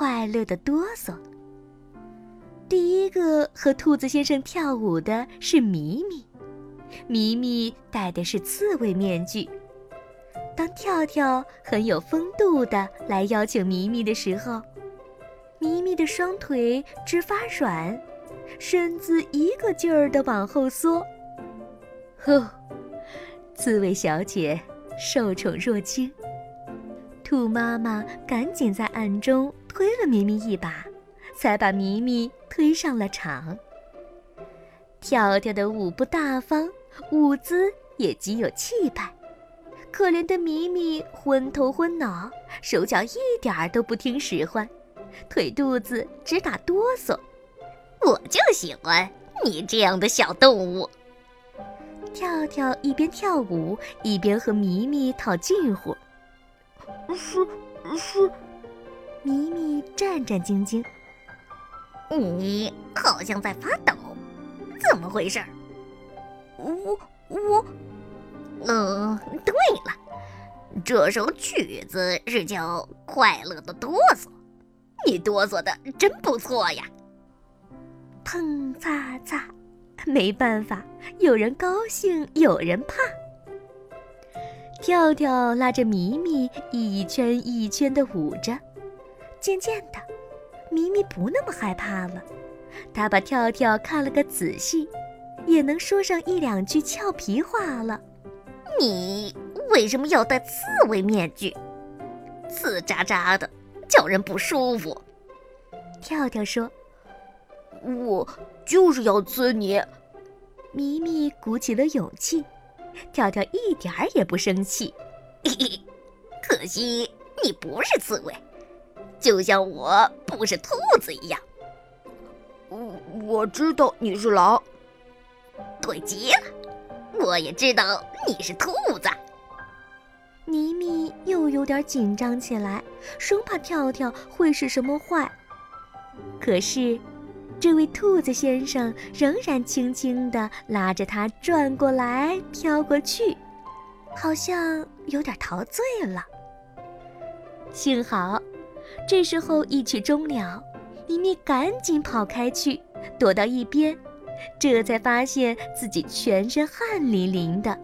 快乐的哆嗦。第一个和兔子先生跳舞的是咪咪，咪咪戴的是刺猬面具。当跳跳很有风度的来邀请咪咪的时候，咪咪的双腿直发软，身子一个劲儿的往后缩。呵，刺猬小姐受宠若惊。兔妈妈赶紧在暗中推了咪咪一把，才把咪咪推上了场。跳跳的舞步大方，舞姿也极有气派。可怜的咪咪昏头昏脑，手脚一点儿都不听使唤，腿肚子直打哆嗦。我就喜欢你这样的小动物。跳跳一边跳舞，一边和咪咪套近乎。是是，咪咪战战兢兢。你好像在发抖，怎么回事？我我，嗯，对了，这首曲子是叫《快乐的哆嗦》，你哆嗦的真不错呀。砰擦擦，没办法，有人高兴，有人怕。跳跳拉着咪咪一圈一圈的舞着，渐渐的，咪咪不那么害怕了。他把跳跳看了个仔细，也能说上一两句俏皮话了。你为什么要戴刺猬面具？刺扎扎的，叫人不舒服。跳跳说：“我就是要刺你。”咪咪鼓起了勇气。跳跳一点儿也不生气，嘿嘿，可惜你不是刺猬，就像我不是兔子一样。我我知道你是狼，对极了，我也知道你是兔子。咪咪又有点紧张起来，生怕跳跳会是什么坏。可是。这位兔子先生仍然轻轻地拉着它转过来飘过去，好像有点陶醉了。幸好，这时候一曲终了，咪咪赶紧跑开去，躲到一边，这才发现自己全身汗淋淋的。